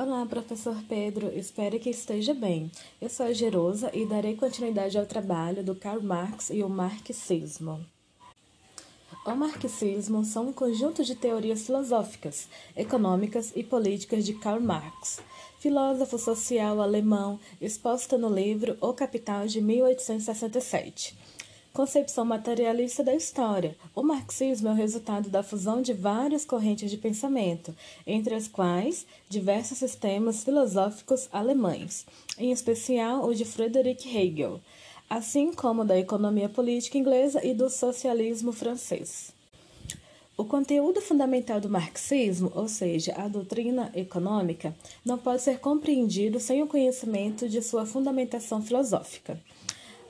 Olá, professor Pedro. Espero que esteja bem. Eu sou a Gerosa e darei continuidade ao trabalho do Karl Marx e o marxismo. O marxismo são um conjunto de teorias filosóficas, econômicas e políticas de Karl Marx, filósofo social alemão, exposta no livro O Capital de 1867 concepção materialista da história. O marxismo é o resultado da fusão de várias correntes de pensamento, entre as quais diversos sistemas filosóficos alemães, em especial o de Friedrich Hegel, assim como da economia política inglesa e do socialismo francês. O conteúdo fundamental do marxismo, ou seja, a doutrina econômica, não pode ser compreendido sem o conhecimento de sua fundamentação filosófica.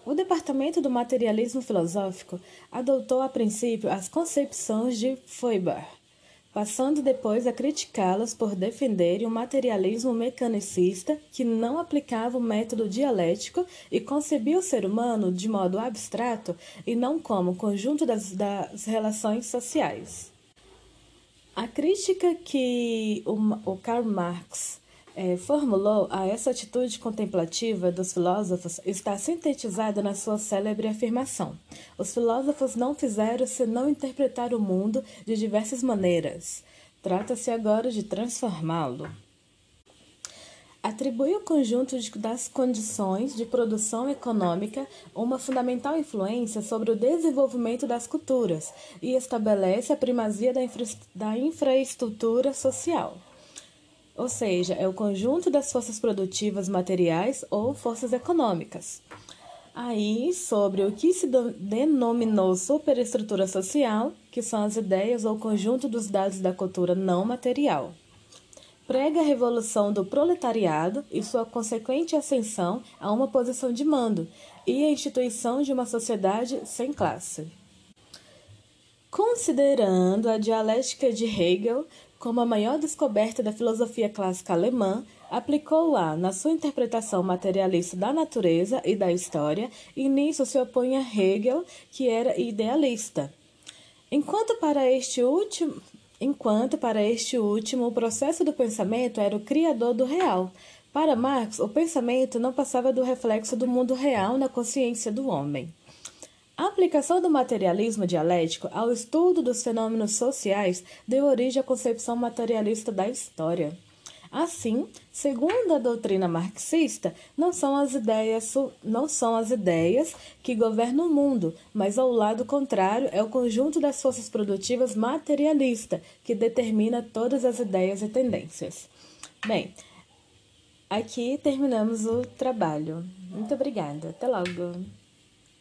O Departamento do Materialismo Filosófico adotou a princípio as concepções de Feuerbach, passando depois a criticá-las por defenderem um materialismo mecanicista que não aplicava o método dialético e concebia o ser humano de modo abstrato e não como conjunto das, das relações sociais. A crítica que o, o Karl Marx é, formulou a essa atitude contemplativa dos filósofos está sintetizada na sua célebre afirmação: Os filósofos não fizeram senão interpretar o mundo de diversas maneiras. Trata-se agora de transformá-lo. Atribui ao conjunto de, das condições de produção econômica uma fundamental influência sobre o desenvolvimento das culturas e estabelece a primazia da, infra, da infraestrutura social ou seja, é o conjunto das forças produtivas materiais ou forças econômicas. Aí, sobre o que se denominou superestrutura social, que são as ideias ou conjunto dos dados da cultura não material. Prega a revolução do proletariado e sua consequente ascensão a uma posição de mando e a instituição de uma sociedade sem classe. Considerando a dialética de Hegel como a maior descoberta da filosofia clássica alemã, aplicou-a na sua interpretação materialista da natureza e da história, e nisso se opõe a Hegel, que era idealista. Enquanto para este último, enquanto para este último o processo do pensamento era o criador do real, para Marx o pensamento não passava do reflexo do mundo real na consciência do homem. A aplicação do materialismo dialético ao estudo dos fenômenos sociais deu origem à concepção materialista da história. Assim, segundo a doutrina marxista, não são as ideias, não são as ideias que governam o mundo, mas ao lado contrário é o conjunto das forças produtivas materialista que determina todas as ideias e tendências. Bem, aqui terminamos o trabalho. Muito obrigada. Até logo.